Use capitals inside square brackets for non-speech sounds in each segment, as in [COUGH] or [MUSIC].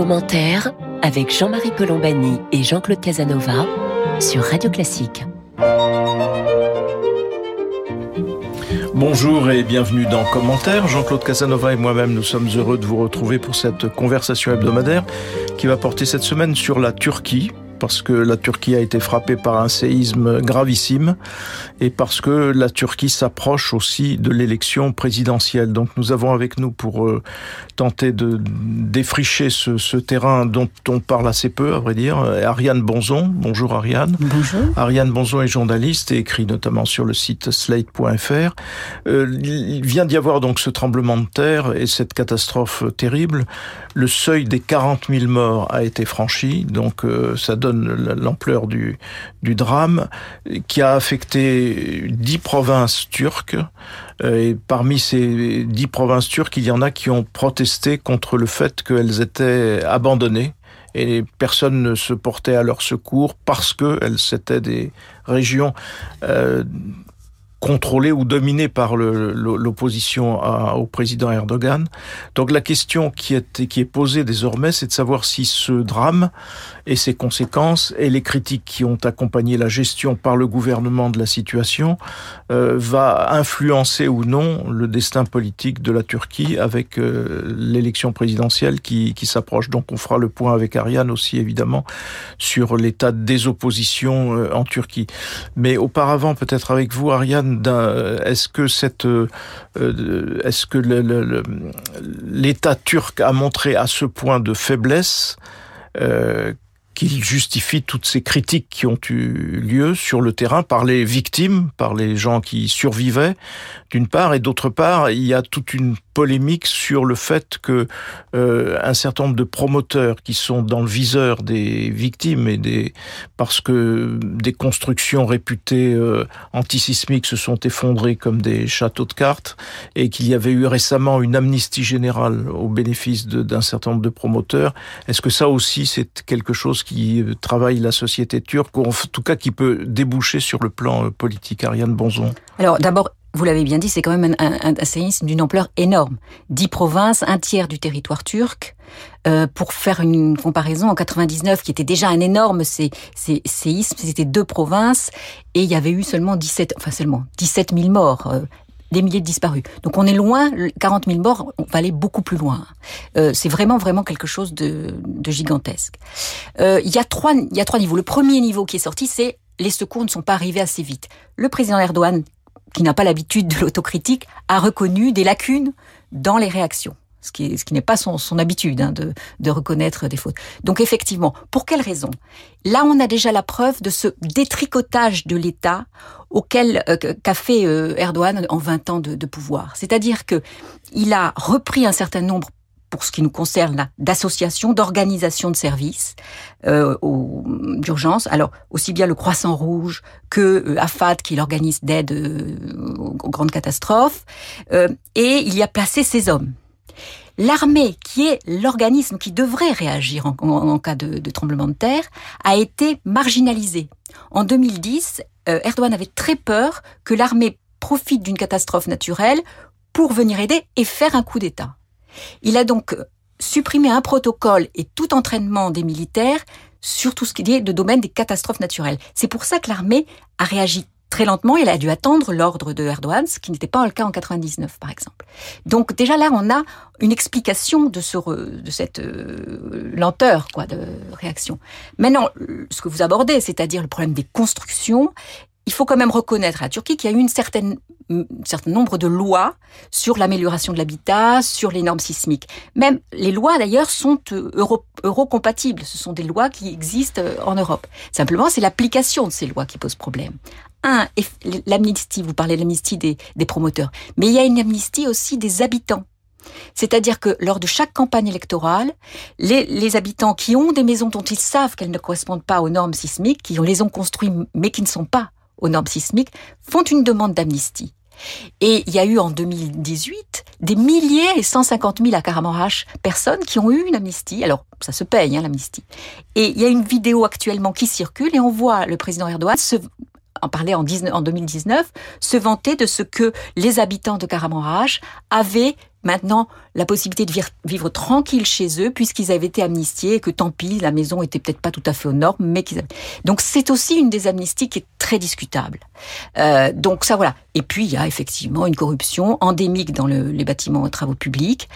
commentaire avec Jean-Marie Colombani et Jean-Claude Casanova sur Radio Classique. Bonjour et bienvenue dans Commentaire. Jean-Claude Casanova et moi-même, nous sommes heureux de vous retrouver pour cette conversation hebdomadaire qui va porter cette semaine sur la Turquie, parce que la Turquie a été frappée par un séisme gravissime et parce que la Turquie s'approche aussi de l'élection présidentielle. Donc nous avons avec nous pour euh, tenter de défricher ce, ce, terrain dont on parle assez peu, à vrai dire, Ariane Bonzon. Bonjour Ariane. Bonjour. Ariane Bonzon est journaliste et écrit notamment sur le site slate.fr. Euh, il vient d'y avoir donc ce tremblement de terre et cette catastrophe terrible. Le seuil des 40 000 morts a été franchi, donc euh, ça donne l'ampleur du, drame, qui a affecté dix provinces turques. Euh, et parmi ces dix provinces turques, il y en a qui ont protesté contre le fait qu'elles étaient abandonnées et personne ne se portait à leur secours parce que c'était des régions euh, contrôlé ou dominé par l'opposition au président Erdogan. Donc la question qui est, qui est posée désormais, c'est de savoir si ce drame et ses conséquences et les critiques qui ont accompagné la gestion par le gouvernement de la situation euh, va influencer ou non le destin politique de la Turquie avec euh, l'élection présidentielle qui, qui s'approche. Donc on fera le point avec Ariane aussi évidemment sur l'état des oppositions euh, en Turquie. Mais auparavant peut-être avec vous Ariane euh, est-ce que cette, euh, euh, est-ce que l'État turc a montré à ce point de faiblesse qu'il justifie toutes ces critiques qui ont eu lieu sur le terrain par les victimes, par les gens qui survivaient, d'une part, et d'autre part, il y a toute une polémique sur le fait que euh, un certain nombre de promoteurs qui sont dans le viseur des victimes et des parce que des constructions réputées euh, antisismiques se sont effondrées comme des châteaux de cartes et qu'il y avait eu récemment une amnistie générale au bénéfice d'un certain nombre de promoteurs. Est-ce que ça aussi c'est quelque chose qui travaille la société turque ou en tout cas qui peut déboucher sur le plan euh, politique? Ariane Bonzon Alors d'abord vous l'avez bien dit, c'est quand même un, séisme d'une ampleur énorme. Dix provinces, un tiers du territoire turc. Euh, pour faire une comparaison, en 99, qui était déjà un énorme sé, sé, séisme, c'était deux provinces, et il y avait eu seulement 17, enfin seulement 17 000 morts. Euh, des milliers de disparus. Donc on est loin, 40 000 morts, on va aller beaucoup plus loin. Euh, c'est vraiment vraiment quelque chose de, gigantesque. Il y y a trois niveaux. Le premier niveau qui est sorti, c'est les secours ne sont pas arrivés assez vite. Le président Erdogan qui n'a pas l'habitude de l'autocritique, a reconnu des lacunes dans les réactions. Ce qui, n'est pas son, habitude hein, de, de reconnaître des fautes. Donc effectivement, pour quelles raisons Là, on a déjà la preuve de ce détricotage de l'État auquel euh, qu'a fait euh, Erdogan en 20 ans de, de pouvoir. C'est-à-dire que il a repris un certain nombre pour ce qui nous concerne d'associations, d'organisations de services euh, d'urgence. Alors aussi bien le Croissant Rouge que euh, AFAD qui est l'organisme d'aide euh, aux grandes catastrophes. Euh, et il y a placé ces hommes. L'armée, qui est l'organisme qui devrait réagir en, en, cas de, de, tremblement de terre, a été marginalisée. En 2010, euh, Erdogan avait très peur que l'armée profite d'une catastrophe naturelle pour venir aider et faire un coup d'État. Il a donc supprimé un protocole et tout entraînement des militaires sur tout ce qui est de domaine des catastrophes naturelles. C'est pour ça que l'armée a réagi très lentement. Elle a dû attendre l'ordre de Erdogan, ce qui n'était pas le cas en 99, par exemple. Donc déjà là, on a une explication de, ce, de cette euh, lenteur quoi, de réaction. Maintenant, ce que vous abordez, c'est-à-dire le problème des constructions, il faut quand même reconnaître à la Turquie qu'il y a eu une certaine, certain nombre de lois sur l'amélioration de l'habitat, sur les normes sismiques. Même les lois d'ailleurs sont euh, euro, euro-compatibles. Ce sont des lois qui existent euh, en Europe. Simplement, c'est l'application de ces lois qui pose problème. Un, l'amnistie, vous parlez de l'amnistie des, des promoteurs, mais il y a une amnistie aussi des habitants. C'est-à-dire que lors de chaque campagne électorale, les, les, habitants qui ont des maisons dont ils savent qu'elles ne correspondent pas aux normes sismiques, qui les ont construites mais qui ne sont pas aux normes sismiques, font une demande d'amnistie. Et il y a eu en 2018 des milliers et 150 000 à Karamarash personnes qui ont eu une amnistie. Alors, ça se paye, hein, l'amnistie. Et il y a une vidéo actuellement qui circule et on voit le président Erdogan en parler en, 19, en 2019, se vanter de ce que les habitants de Karamarash avaient maintenant la possibilité de vivre, tranquille chez eux puisqu'ils avaient été amnistiés et que tant pis, la maison était peut-être pas tout à fait aux normes, mais qu'ils Donc c'est aussi une des amnisties qui est très discutable. Euh, donc ça voilà. Et puis il y a effectivement une corruption endémique dans les bâtiments et travaux publics.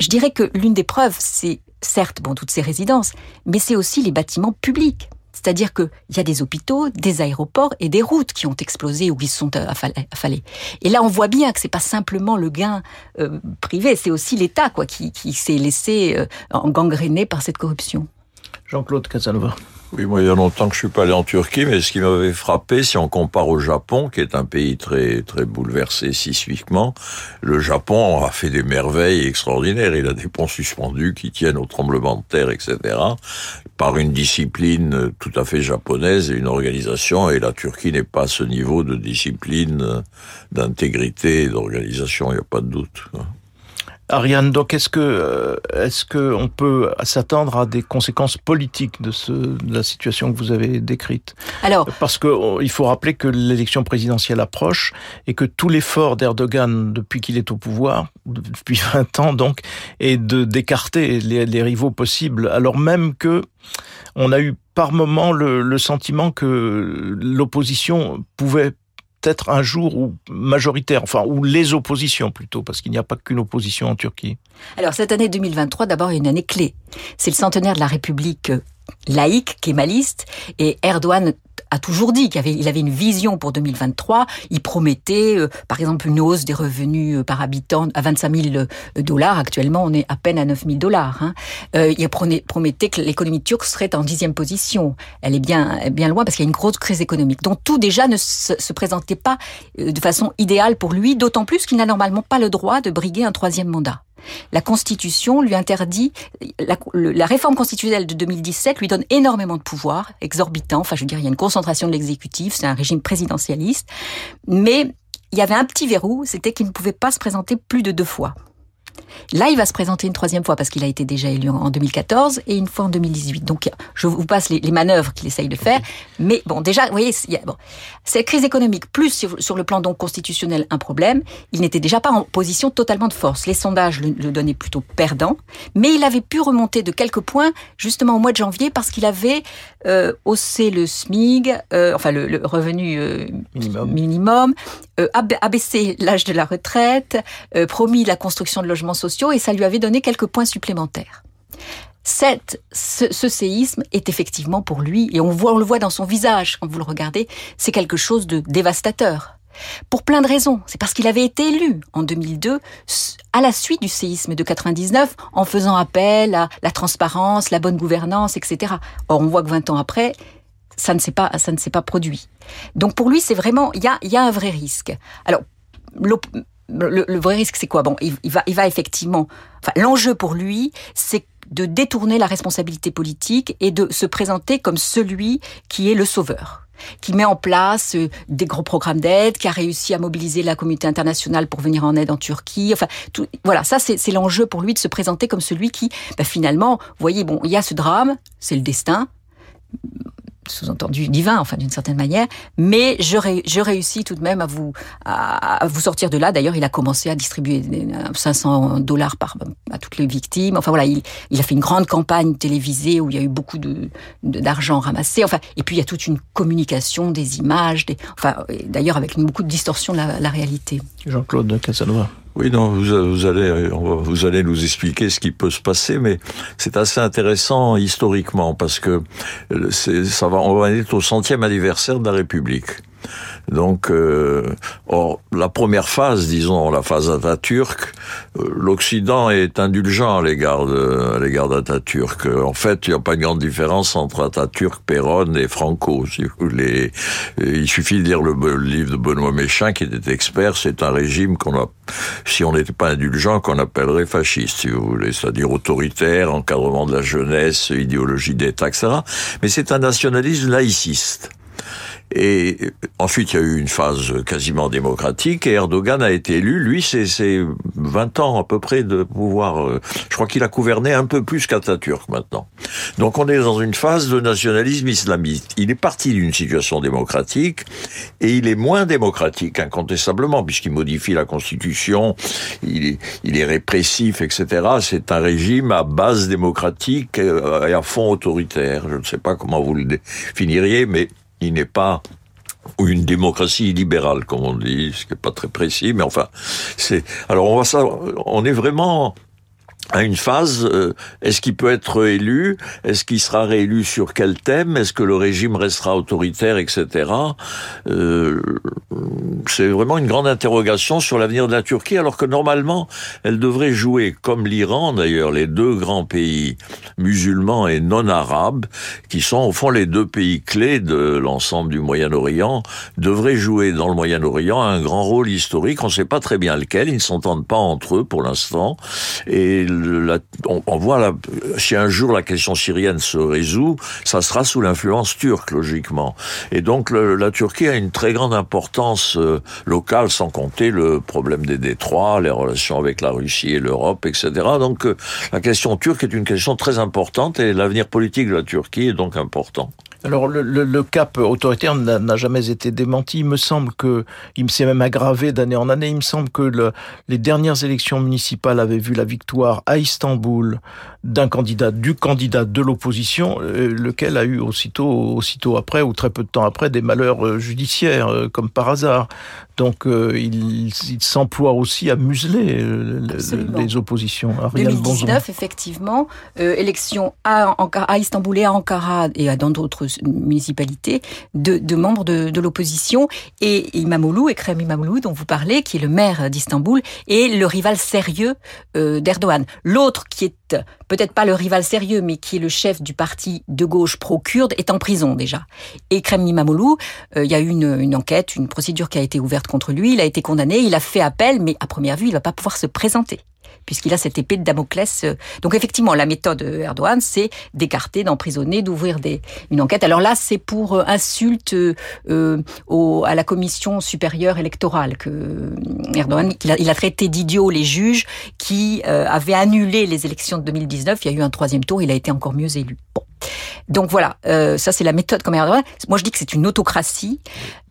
Je dirais que l'une des preuves, c'est certes bon toutes ces résidences, mais c'est aussi les bâtiments publics. C'est-à-dire qu'il y a des hôpitaux, des aéroports et des routes qui ont explosé ou qui se sont euh, affalées. Et là, on voit bien que c'est pas simplement le gain euh, privé, c'est aussi l'État quoi qui, s'est laissé euh, par cette corruption. Jean-Claude Casanova. Oui, moi, il y a longtemps que je suis pas allé en Turquie, mais ce qui m'avait frappé, si on compare au Japon, qui est un pays très, très bouleversé sismiquement, le Japon a fait des merveilles extraordinaires. Il a des ponts suspendus qui tiennent au tremblement de terre, etc., par une discipline tout à fait japonaise et une organisation, et la Turquie n'est pas à ce niveau de discipline, d'intégrité, d'organisation, il n'y a pas de doute. Ariane, donc est-ce que euh, est-ce que on peut s'attendre à des conséquences politiques de, ce, de la situation que vous avez décrite? Alors, parce que il faut rappeler que l'élection présidentielle approche et que tout l'effort d'Erdogan depuis qu'il est au pouvoir, depuis [LAUGHS] 20 ans donc, est de d'écarter les, les rivaux possibles, alors même que on a eu par moment le, le sentiment que l'opposition pouvait être un jour où majoritaire, enfin, ou les oppositions plutôt, parce qu'il n'y a pas qu'une opposition en Turquie Alors, cette année 2023, d'abord, est une année clé. C'est le centenaire de la République laïque, kémaliste, et Erdogan a toujours dit qu'il avait, une vision pour 2023. Il promettait, euh, par exemple, une hausse des revenus euh, par habitant à 25 000 euh, dollars. Actuellement, on est à peine à 9 000 dollars. Hein. il promettait que l'économie turque serait en dixième position. Elle est bien, bien loin parce qu'il y a une grosse crise économique. Donc tout déjà ne se présentait pas de façon idéale pour lui, d'autant plus qu'il n'a normalement pas le droit de briguer un troisième mandat. La Constitution lui interdit, la, réforme constitutionnelle de 2017 lui donne énormément de pouvoir, exorbitant. Enfin, je veux dire, il y a une concentration de l'exécutif, c'est un régime présidentialiste. Mais il y avait un petit verrou, c'était qu'il ne pouvait pas se présenter plus de deux fois. Là, il va se présenter une troisième fois parce qu'il a été déjà élu en 2014 et une fois en 2018. Donc, je vous passe les, manœuvres qu'il essaye de faire. Mais bon, déjà, vous voyez, bon, cette crise économique, plus sur, le plan donc constitutionnel, un problème. Il n'était déjà pas en position totalement de force. Les sondages le, donnaient plutôt perdant, mais il avait pu remonter de quelques points justement au mois de janvier parce qu'il avait euh, haussé le SMIG, euh, enfin le, revenu euh, minimum, minimum abaissé l'âge de la retraite, promis la construction de logements sociaux et ça lui avait donné quelques points supplémentaires. Cette, ce, séisme est effectivement pour lui, et on, voit, on le voit dans son visage quand vous le regardez, c'est quelque chose de dévastateur. Pour plein de raisons. C'est parce qu'il avait été élu en 2002 à la suite du séisme de 99 en faisant appel à la transparence, la bonne gouvernance, etc. Or, on voit que 20 ans après, ça ne s'est pas, ça ne s'est pas produit. Donc pour lui, c'est vraiment, il y a, y a un vrai risque. Alors, le, vrai risque, c'est quoi? Bon, il, va, il va effectivement. Enfin, l'enjeu pour lui, c'est de détourner la responsabilité politique et de se présenter comme celui qui est le sauveur qui met en place euh, des gros programmes d'aide, qui a réussi à mobiliser la communauté internationale pour venir en aide en Turquie. Enfin, voilà, ça c'est l'enjeu pour lui de se présenter comme celui qui, bah, finalement, vous voyez, bon, il y a ce drame, c'est le destin sous-entendu divin, enfin d'une certaine manière, mais je, je réussis tout de même à vous à, vous sortir de là. D'ailleurs, il a commencé à distribuer 500 dollars par à toutes les victimes. Enfin voilà, il, il, a fait une grande campagne télévisée où il y a eu beaucoup de d'argent ramassé. Enfin, et puis il y a toute une communication des images, enfin d'ailleurs avec beaucoup de distorsion de la, la réalité. Jean-Claude Casanova. Oui, non, vous, allez, vous allez nous expliquer ce qui peut se passer, mais c'est assez intéressant historiquement parce que ça va, on va être au centième anniversaire de la République. Donc, euh, or, la première phase, disons, la phase Atatürk, euh, l'Occident est indulgent à l'égard l'égard d'Atatürk. En fait, il n'y a pas une grande différence entre Atatürk, Perron et Franco. [LAUGHS] Si vous voulez. Il suffit de lire le, livre de Benoît Méchin, qui était expert. C'est un régime qu'on a, si on n'était pas indulgent, qu'on appellerait fasciste, si vous voulez, c'est-à-dire autoritaire, encadrement de la jeunesse, idéologie d'État, etc. Mais c'est un nationalisme laïciste. Et ensuite, il y a eu une phase quasiment démocratique et Erdogan a été élu. Lui, c'est 20 ans à peu près de pouvoir. Euh, je crois qu'il a gouverné un peu plus qu'Atatürk maintenant. Donc on est dans une phase de nationalisme islamiste. Il est parti d'une situation démocratique et il est moins démocratique incontestablement puisqu'il modifie la constitution, il est, il est répressif, etc. C'est un régime à base démocratique euh, et à fond autoritaire. Je ne sais pas comment vous le définiriez, mais n'est pas une démocratie libérale, comme on dit, ce qui n'est pas très précis, mais enfin, c'est. Alors on va ça, on est vraiment à une phase, euh, est-ce qu'il peut être élu Est-ce qu'il sera réélu sur quel thème? Est-ce que le régime restera autoritaire, etc. Euh, c'est vraiment une grande interrogation sur l'avenir de la Turquie, alors que normalement, elle devrait jouer, comme l'Iran d'ailleurs, les deux grands pays musulmans et non arabes, qui sont au fond les deux pays clés de l'ensemble du Moyen-Orient, devraient jouer dans le Moyen-Orient un grand rôle historique. On ne sait pas très bien lequel, ils ne s'entendent pas entre eux pour l'instant, et on, voit là, si un jour la question syrienne se résout, ça sera sous l'influence turque, logiquement. Et donc la Turquie a une très grande importance euh, locale, sans compter le problème des détroits, les relations avec la Russie et l'Europe, etc. Donc euh, la question turque est une question très importante et l'avenir politique de la Turquie est donc important. Alors le, le, cap autoritaire n'a jamais été démenti. Il me semble que il s'est même aggravé d'année en année. Il me semble que le, les dernières élections municipales avaient vu la victoire à Istanbul d'un candidat, du candidat de l'opposition, euh, lequel a eu aussitôt, aussitôt après ou très peu de temps après des malheurs euh, judiciaires, euh, comme par hasard. Donc il, il s'emploie aussi à museler les oppositions. 2019, effectivement, élection à, à Istanbul et à Ankara et à dans d'autres municipalités de, de membres de, l'opposition. Et Imamoglu, Ekrem Imamoglu, dont vous parlez, qui est le maire d'Istanbul, est le rival sérieux d'Erdogan. L'autre qui est peut-être pas le rival sérieux, mais qui est le chef du parti de gauche pro-kurde, est en prison déjà. Et Kremli Mamolou, euh, il y a eu une, une, enquête, une procédure qui a été ouverte contre lui, il a été condamné, il a fait appel, mais à première vue, il va pas pouvoir se présenter puisqu'il a cette épée de Damoclès. Euh. Donc effectivement, la méthode Erdogan, c'est d'écarter, d'emprisonner, d'ouvrir des, une enquête. Alors là, c'est pour euh, insulte euh, au, à la commission supérieure électorale que euh, Erdogan, il a, traité d'idiots les juges qui euh, avaient annulé les élections de 2019. Il y a eu un troisième tour, il a été encore mieux élu. Bon. Donc voilà, euh, ça c'est la méthode comme Erdogan. Moi je dis que c'est une autocratie.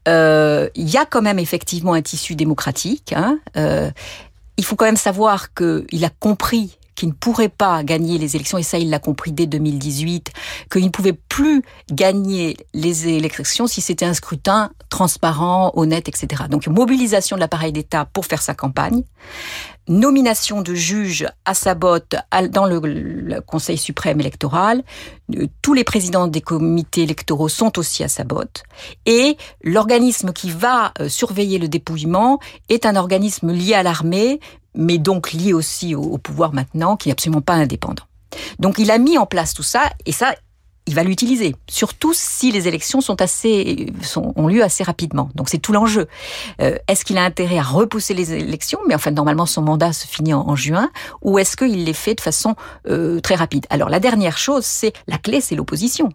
Il euh, y a quand même effectivement un tissu démocratique. Hein, euh, il faut quand même savoir qu'il a compris qu'il ne pourrait pas gagner les élections, et ça il l'a compris dès 2018, qu'il ne pouvait plus gagner les élections si c'était un scrutin transparent, honnête, etc. Donc mobilisation de l'appareil d'État pour faire sa campagne, nomination de juges à sa botte dans le, Conseil suprême électoral, euh, tous les présidents des comités électoraux sont aussi à sa botte, et l'organisme qui va euh, surveiller le dépouillement est un organisme lié à l'armée, mais donc lié aussi au, pouvoir maintenant, qui n'est absolument pas indépendant. Donc il a mis en place tout ça, et ça, il va l'utiliser, surtout si les élections sont assez, sont, ont lieu assez rapidement. Donc c'est tout l'enjeu. Euh, est-ce qu'il a intérêt à repousser les élections, mais enfin normalement son mandat se finit en, juin, ou est-ce qu'il les fait de façon euh, très rapide? Alors la dernière chose, c'est la clé, c'est l'opposition.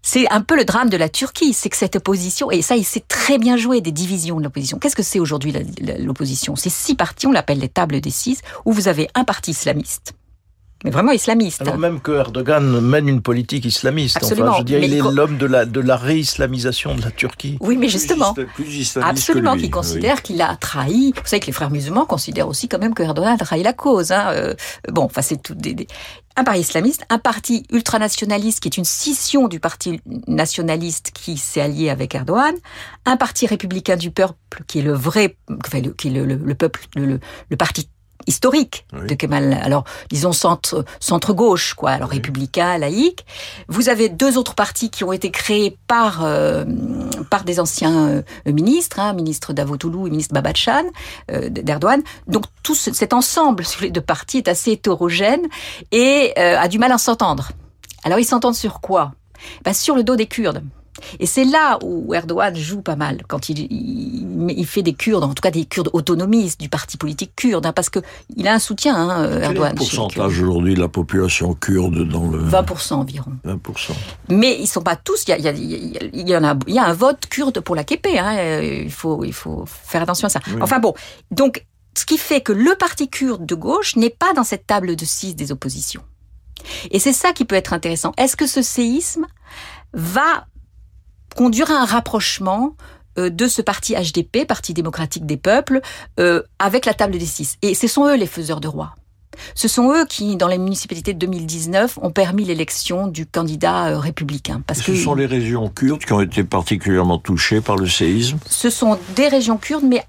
C'est un peu le drame de la Turquie, c'est que cette opposition, et ça il sait très bien jouer des divisions de l'opposition. Qu'est-ce que c'est aujourd'hui l'opposition? C'est six partis, on l'appelle les tables des six, où vous avez un parti islamiste, mais vraiment islamiste. Alors même que Erdogan mène une politique islamiste. Absolument. Enfin, je dirais, il est l'homme de la, de la réislamisation de la Turquie. Oui, mais justement. absolument, qui considère qu'il a trahi. Vous savez que les frères musulmans considèrent aussi quand même que Erdogan a trahi la cause. Hein. Euh, bon, enfin, c'est tout des, des, un parti islamiste, un parti ultranationaliste qui est une scission du parti nationaliste qui s'est allié avec Erdogan, un parti républicain du peuple qui est le vrai, enfin, le, qui est le, le, le peuple, le, le parti historique de Kemal. Alors, disons centre centre gauche, quoi. Alors républicain, laïque. Vous avez deux autres partis qui ont été créés par euh, par des anciens euh, ministres, hein, ministre Davutoglu et ministre Babachan euh, d'Erdogan. Donc tout ce, cet ensemble sur les deux partis est assez hétérogène et euh, a du mal à s'entendre. Alors ils s'entendent sur quoi? Ben, Sur le dos des Kurdes. Et c'est là où Erdogan joue pas mal, quand il, il, fait des Kurdes, en tout cas des Kurdes autonomistes du parti politique kurde, hein, parce que il a un soutien, hein, Erdogan. Quel est le pourcentage aujourd'hui de la population kurde dans le... 20% environ. 20%. Mais ils sont pas tous, il y, a, il y, en a, il y a un vote kurde pour l'AKP, hein, il, faut, il faut faire attention à ça. Enfin bon, donc ce qui fait que le parti kurde de gauche n'est pas dans cette table de 6 des oppositions. Et c'est ça qui peut être intéressant. Est-ce que ce séisme va conduire à un rapprochement euh, de ce parti HDP, Parti démocratique des peuples, euh, avec la table des six. Et ce sont eux les faiseurs de roi. Ce sont eux qui, dans les municipalités de 2019, ont permis l'élection du candidat euh, républicain. Parce ce sont les régions kurdes qui ont été particulièrement touchées par le séisme Ce sont des régions kurdes, mais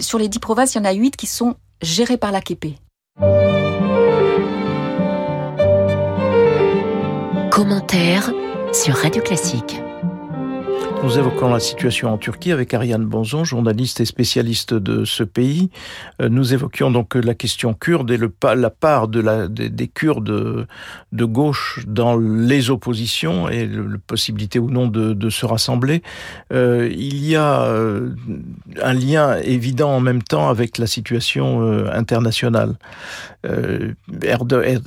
sur les dix provinces, il y en a huit qui sont gérées par l'AKP. Commentaire sur Radio Classique. Nous évoquons la situation en Turquie avec Ariane Bonzon, journaliste et spécialiste de ce pays. Euh, nous évoquions donc la question kurde et le, la part de la, des, Kurdes de gauche dans les oppositions et la possibilité ou non de, de se rassembler. Euh, il y a euh, un lien évident en même temps avec la situation euh, internationale. Euh,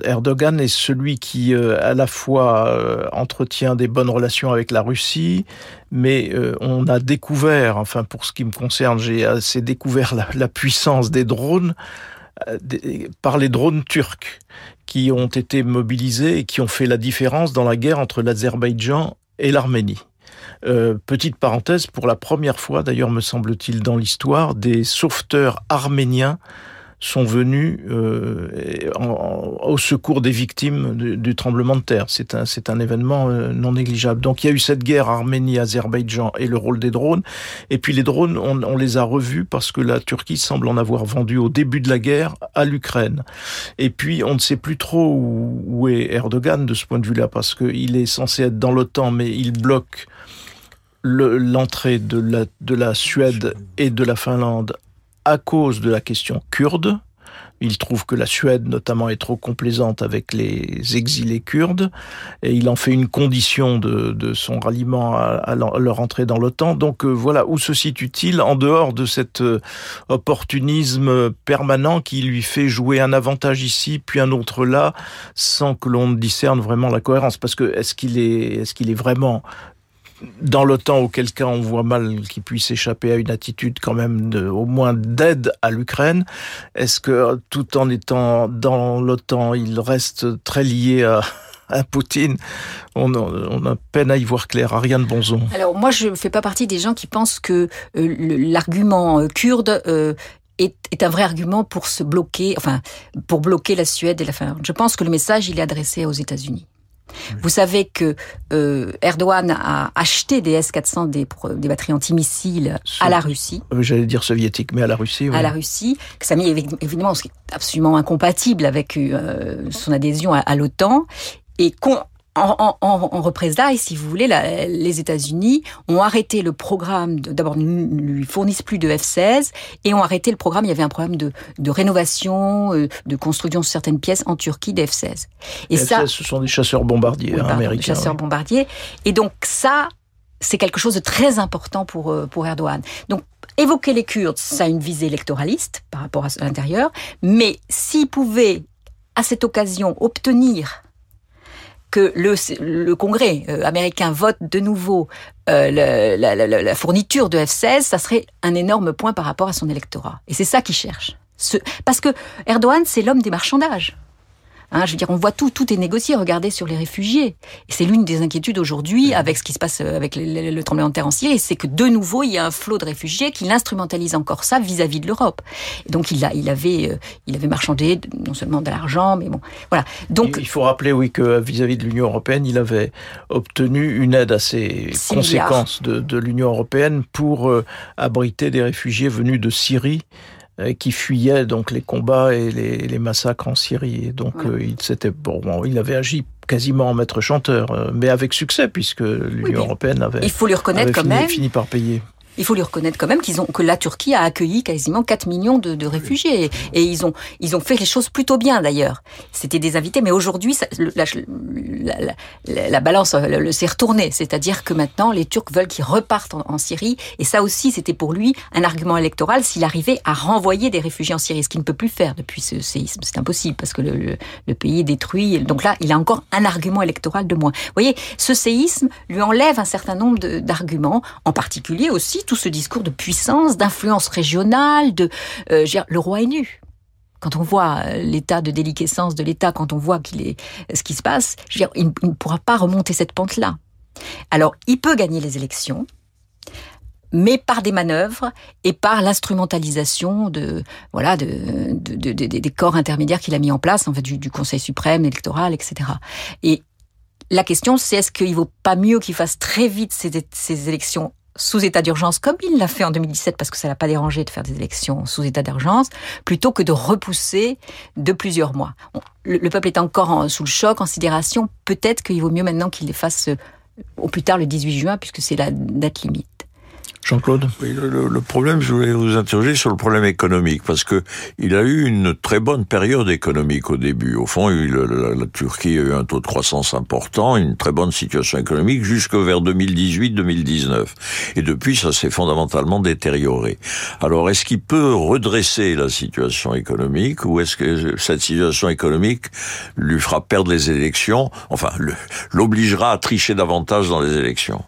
Erdogan est celui qui à la fois entretient des bonnes relations avec la Russie, mais euh, on a découvert, enfin pour ce qui me concerne, j'ai assez découvert la, puissance des drones euh, par les drones turcs qui ont été mobilisés et qui ont fait la différence dans la guerre entre l'Azerbaïdjan et l'Arménie. Euh, petite parenthèse, pour la première fois, d'ailleurs me semble-t-il dans l'histoire, des sauveteurs arméniens sont venus euh, au secours des victimes du, tremblement de terre. C'est un, c'est un événement euh, non négligeable. Donc il y a eu cette guerre Arménie-Azerbaïdjan et le rôle des drones. Et puis les drones, on, les a revus parce que la Turquie semble en avoir vendu au début de la guerre à l'Ukraine. Et puis on ne sait plus trop où, où est Erdogan de ce point de vue-là parce qu'il est censé être dans l'OTAN, mais il bloque l'entrée de la, de la Suède et de la Finlande à cause de la question kurde. Il trouve que la Suède, notamment, est trop complaisante avec les exilés kurdes, et il en fait une condition de, son ralliement à, leur entrée dans l'OTAN. Donc euh, voilà, où se situe-t-il en dehors de cet euh, opportunisme permanent qui lui fait jouer un avantage ici, puis un autre là, sans que l'on discerne vraiment la cohérence? Parce que est-ce qu'il est, est-ce qu'il est vraiment dans l'OTAN, auquel cas on voit mal qu'il puisse échapper à une attitude quand même de, au moins d'aide à l'Ukraine. Est-ce que tout en étant dans l'OTAN, il reste très lié à, à Poutine? On a, on a, peine à y voir clair. Ariane Bonzon. Alors moi, je ne fais pas partie des gens qui pensent que euh, l'argument euh, kurde euh, est, est, un vrai argument pour se bloquer, enfin, pour bloquer la Suède et la Finlande. Je pense que le message, il est adressé aux États-Unis. Vous savez que euh, Erdogan a acheté des S-400, des, des batteries antimissiles à la Russie. Euh, j'allais dire soviétique, mais à la Russie. Oui. À la Russie, que ça a mis évidemment ce qui est absolument incompatible avec euh, son adhésion à, à l'OTAN. Et en, en, en, représailles, si vous voulez, la, les États-Unis ont arrêté le programme. D'abord, ne lui fournissent plus de F-16 et ont arrêté le programme. Il y avait un programme de, de rénovation, euh, de construction de certaines pièces en Turquie des F-16. Et ça, ce sont des chasseurs bombardiers hein, américains. Chasseurs bombardiers. Et donc ça, c'est quelque chose de très important pour euh, pour Erdogan. Donc évoquer les Kurdes, ça a une visée électoraliste par rapport à l'intérieur, mais s'il pouvait à cette occasion obtenir que le, le Congrès euh, américain vote de nouveau euh, la, la, la, fourniture de F-16, ça serait un énorme point par rapport à son électorat. Et c'est ça qu'il cherche. Ce, parce que Erdogan, c'est l'homme des marchandages. Hein, je veux dire, on voit tout, tout est négocié. Regardez sur les réfugiés. Et c'est l'une des inquiétudes aujourd'hui avec ce qui se passe euh, avec le, tremblement de terre en Syrie, c'est que de nouveau, il y a un flot de réfugiés qui instrumentalise encore ça vis-à-vis de l'Europe. Donc il, a, il avait, euh, il avait marchandé non seulement de l'argent, mais bon, voilà. Donc il faut rappeler, oui, que vis-à-vis de l'Union européenne, il avait obtenu une aide assez conséquente de, de l'Union européenne pour euh, abriter des réfugiés venus de Syrie qui fuyait donc les combats et les, les massacres en Syrie. Et donc euh, il s'était bon, il avait agi quasiment en maître chanteur, euh, mais avec succès puisque l'Union européenne avait, il faut lui reconnaître quand fini, même, fini par payer. Il faut lui reconnaître quand même qu'ils ont que la Turquie a accueilli quasiment 4 millions de, de réfugiés et ils ont ils ont fait les choses plutôt bien d'ailleurs. C'était des invités, mais aujourd'hui la, la, la, la, balance s'est retournée, c'est-à-dire que maintenant les Turcs veulent qu'ils repartent en, Syrie et ça aussi c'était pour lui un argument électoral s'il arrivait à renvoyer des réfugiés en Syrie, ce qu'il ne peut plus faire depuis ce séisme. C'est impossible parce que le, le, pays est détruit. Donc là, il a encore un argument électoral de moins. Vous voyez, ce séisme lui enlève un certain nombre d'arguments, en particulier aussi tout ce discours de puissance, d'influence régionale, de euh, le roi est nu. Quand on voit euh, l'état de déliquescence de l'État, quand on voit est ce qui se passe, je veux dire, il, ne pourra pas remonter cette pente-là. Alors, il peut gagner les élections, mais par des manœuvres et par l'instrumentalisation de voilà de, de, de, des corps intermédiaires qu'il a mis en place, en fait du, Conseil suprême électoral, etc. Et la question, c'est est-ce qu'il vaut pas mieux qu'il fasse très vite ces élections sous état d'urgence, comme il l'a fait en 2017, parce que ça l'a pas dérangé de faire des élections sous état d'urgence, plutôt que de repousser de plusieurs mois. Le, peuple est encore sous le choc, en sidération. Peut-être qu'il vaut mieux maintenant qu'il les fasse euh, au plus tard le 18 juin, puisque c'est la date limite. Jean-Claude oui, le, problème, je voulais vous interroger sur le problème économique, parce que il a eu une très bonne période économique au début. Au fond, la, Turquie a eu un taux de croissance important, une très bonne situation économique jusque vers 2018-2019. Et depuis, ça s'est fondamentalement détérioré. Alors, est-ce qu'il peut redresser la situation économique, ou est-ce que cette situation économique lui fera perdre les élections, enfin, l'obligera à tricher davantage dans les élections?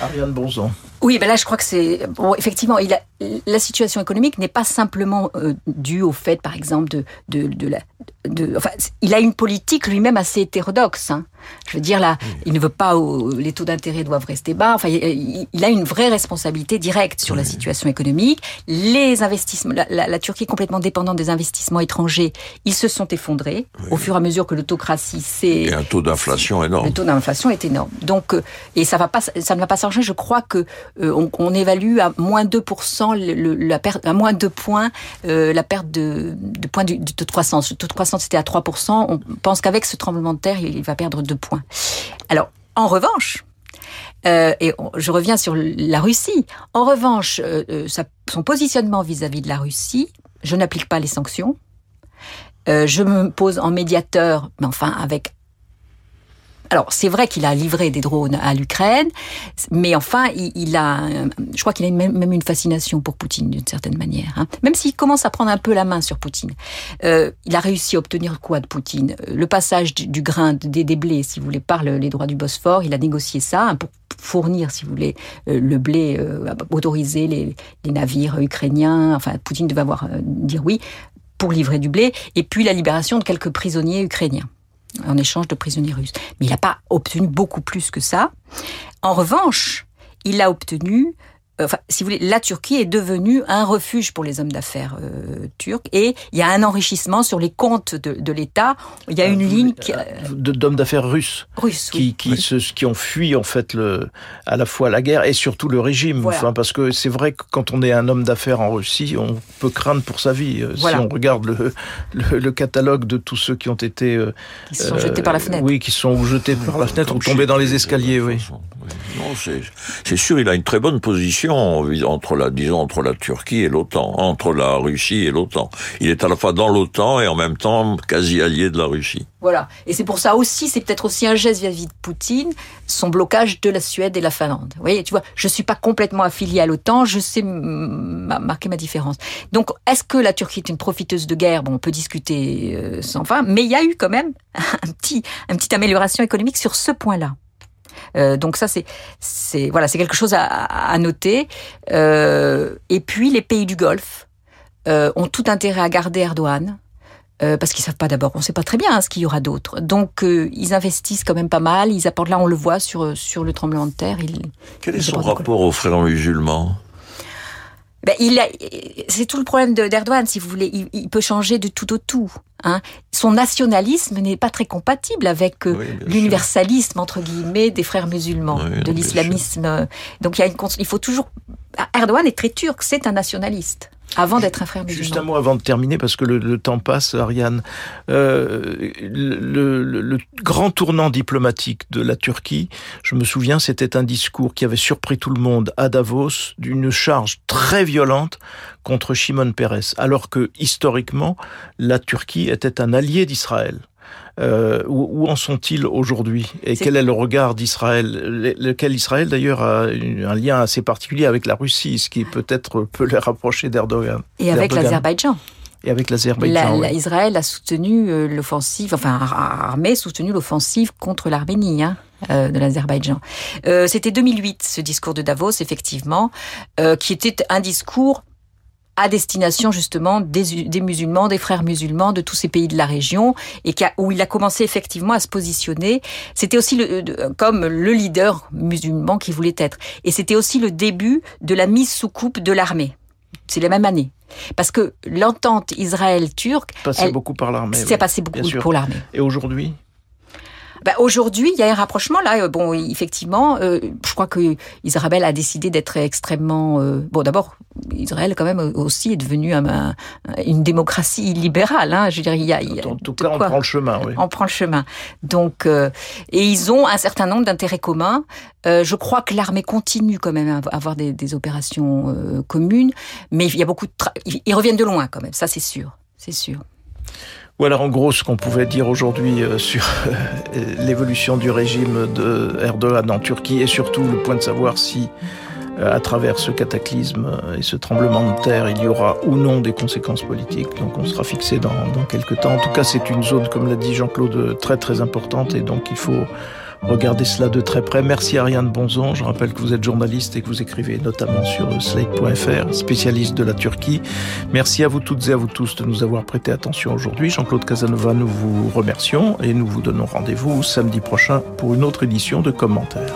Ariane Bonzon. Oui, ben là, je crois que c'est bon. Effectivement, il a, la situation économique n'est pas simplement euh, due au fait, par exemple, de, de, de la. De, enfin, il a une politique lui-même assez hétérodoxe. Hein. Je veux dire là, il ne veut pas les taux d'intérêt doivent rester bas. Enfin, il, a une vraie responsabilité directe sur la situation économique. Les investissements, la, la, Turquie est complètement dépendante des investissements étrangers. Ils se sont effondrés au fur et à mesure que l'autocratie s'est. Et un taux d'inflation énorme. Le taux d'inflation est énorme. Donc, euh, et ça va pas, ça ne va pas s'arranger. Je crois que on, on, évalue à moins 2% le, la perte, à moins 2 points euh, la perte de, points du, taux de croissance. Le taux de croissance était à 3%. On pense qu'avec ce tremblement de terre, il va perdre 2 points. Alors, en revanche, euh, et je reviens sur la Russie. En revanche, euh, euh son positionnement vis-à-vis -vis de la Russie, je n'applique pas les sanctions. Euh, je me pose en médiateur, mais enfin avec alors, c'est vrai qu'il a livré des drones à l'Ukraine, mais enfin, il, a, je crois qu'il a même, une fascination pour Poutine d'une certaine manière. Hein. Même s'il commence à prendre un peu la main sur Poutine, euh, il a réussi à obtenir quoi de Poutine? Le passage du, grain des, blés, si vous voulez, par les droits du Bosphore. Il a négocié ça hein, pour fournir, si vous voulez, euh, le blé, euh, autoriser les, les, navires ukrainiens. Enfin, Poutine devait avoir euh, dire oui pour livrer du blé, et puis la libération de quelques prisonniers ukrainiens en échange de prisonniers russes. Mais il n'a pas obtenu beaucoup plus que ça. En revanche, il a obtenu enfin, si vous voulez, la Turquie est devenue un refuge pour les hommes d'affaires euh, turcs et il y a un enrichissement sur les comptes de, de l'État. Il y a une ligne qui... d'hommes d'affaires russes, russes qui qui, Se, qui ont fui en fait le à la fois la guerre et surtout le régime. Enfin, parce que c'est vrai que quand on est un homme d'affaires en Russie, on peut craindre pour sa vie. Euh, si on regarde le, le, catalogue de tous ceux qui ont été qui sont jetés par la fenêtre. Oui, qui sont jetés par la fenêtre ou tombés dans les escaliers. Oui. Non, c'est sûr, il a une très bonne position entre la, entre la Turquie et l'OTAN, entre la Russie et l'OTAN. Il est à la fois dans l'OTAN et en même temps quasi allié de la Russie. Voilà. Et c'est pour ça aussi, c'est peut-être aussi un geste vis-à-vis de Poutine, son blocage de la Suède et la Finlande. Vous voyez, tu vois, je suis pas complètement affilié à l'OTAN, je sais marquer ma différence. Donc, est-ce que la Turquie est une profiteuse de guerre? Bon, on peut discuter euh, sans fin, mais il y a eu quand même [LAUGHS] un petit, une petite amélioration économique sur ce point-là. Euh, donc ça, c'est, c'est voilà, c'est quelque chose à, à noter. Euh, et puis les pays du Golfe euh, ont tout intérêt à garder Erdogan. Euh, parce qu'ils savent pas d'abord, on sait pas très bien hein, ce qu'il y aura d'autre. Donc euh, ils investissent quand même pas mal, ils apportent là, on le voit sur sur le tremblement de terre. Quel est son rapport aux frères musulmans ben, il c'est tout le problème d'Erdogan, si vous voulez. Il, peut changer de tout au tout. Hein. Son nationalisme n'est pas très compatible avec euh, l'universalisme entre guillemets des frères musulmans, de l'islamisme. Donc il y a une, il faut toujours. Erdogan est très turc, c'est un nationaliste. Avant d'être un frère. Juste un mot avant de terminer, parce que le, temps passe, Ariane. Euh, le, le, grand tournant diplomatique de la Turquie, je me souviens, c'était un discours qui avait surpris tout le monde à Davos, d'une charge très violente contre Shimon Peres, alors que historiquement, la Turquie était un allié d'Israël. Euh, où, en sont-ils aujourd'hui? Et quel est le regard d'Israël? Lequel Israël d'ailleurs a un lien assez particulier avec la Russie, ce qui peut-être peut les rapprocher d'Erdogan. Et avec l'Azerbaïdjan et avec l'Azerbaïdjan. Israël a soutenu euh, l'offensive, enfin, armé soutenu l'offensive contre l'Arménie. Hein, euh, de l'Azerbaïdjan. C'était 2008, ce discours de Davos, effectivement, qui était un discours à destination justement des, musulmans, des frères musulmans de tous ces pays de la région, et où il a commencé effectivement à se positionner. C'était aussi le, comme le leader musulman qu'il voulait être. Et c'était aussi le début de la mise sous coupe de l'armée. C'est la même année. Parce que l'entente Israël-Turc... Passait beaucoup par l'armée. C'est passé beaucoup pour l'armée. Et aujourd'hui bah, Aujourd'hui, il y a un rapprochement là. Bon, effectivement, euh, je crois que Israël a décidé d'être extrêmement. Euh, bon, d'abord, Israël quand même aussi est devenu un, une démocratie libérale. Hein. Je veux dire, il y a, en tout cas, on prend le chemin. Oui. On prend le chemin. Donc, euh, et ils ont un certain nombre d'intérêts communs. je crois que l'armée continue quand même à avoir des, des opérations communes, mais il y a beaucoup de. Ils reviennent de loin quand même. Ça, c'est sûr. C'est sûr. Voilà en gros ce qu'on pouvait dire aujourd'hui euh, sur euh, l'évolution du régime de Erdogan en Turquie et surtout le point de savoir si euh, à travers ce cataclysme et ce tremblement de terre, il y aura ou non des conséquences politiques. Donc on sera fixé dans, dans quelques temps. En tout cas, c'est une zone, comme l'a dit Jean-Claude, très très importante et donc il faut Regardez cela de très près. Merci Ariane Bonzon. Je rappelle que vous êtes journaliste et que vous écrivez notamment sur slate.fr, spécialiste de la Turquie. Merci à vous toutes et à vous tous de nous avoir prêté attention aujourd'hui. Jean-Claude Casanova, nous vous remercions et nous vous donnons rendez-vous samedi prochain pour une autre édition de commentaires.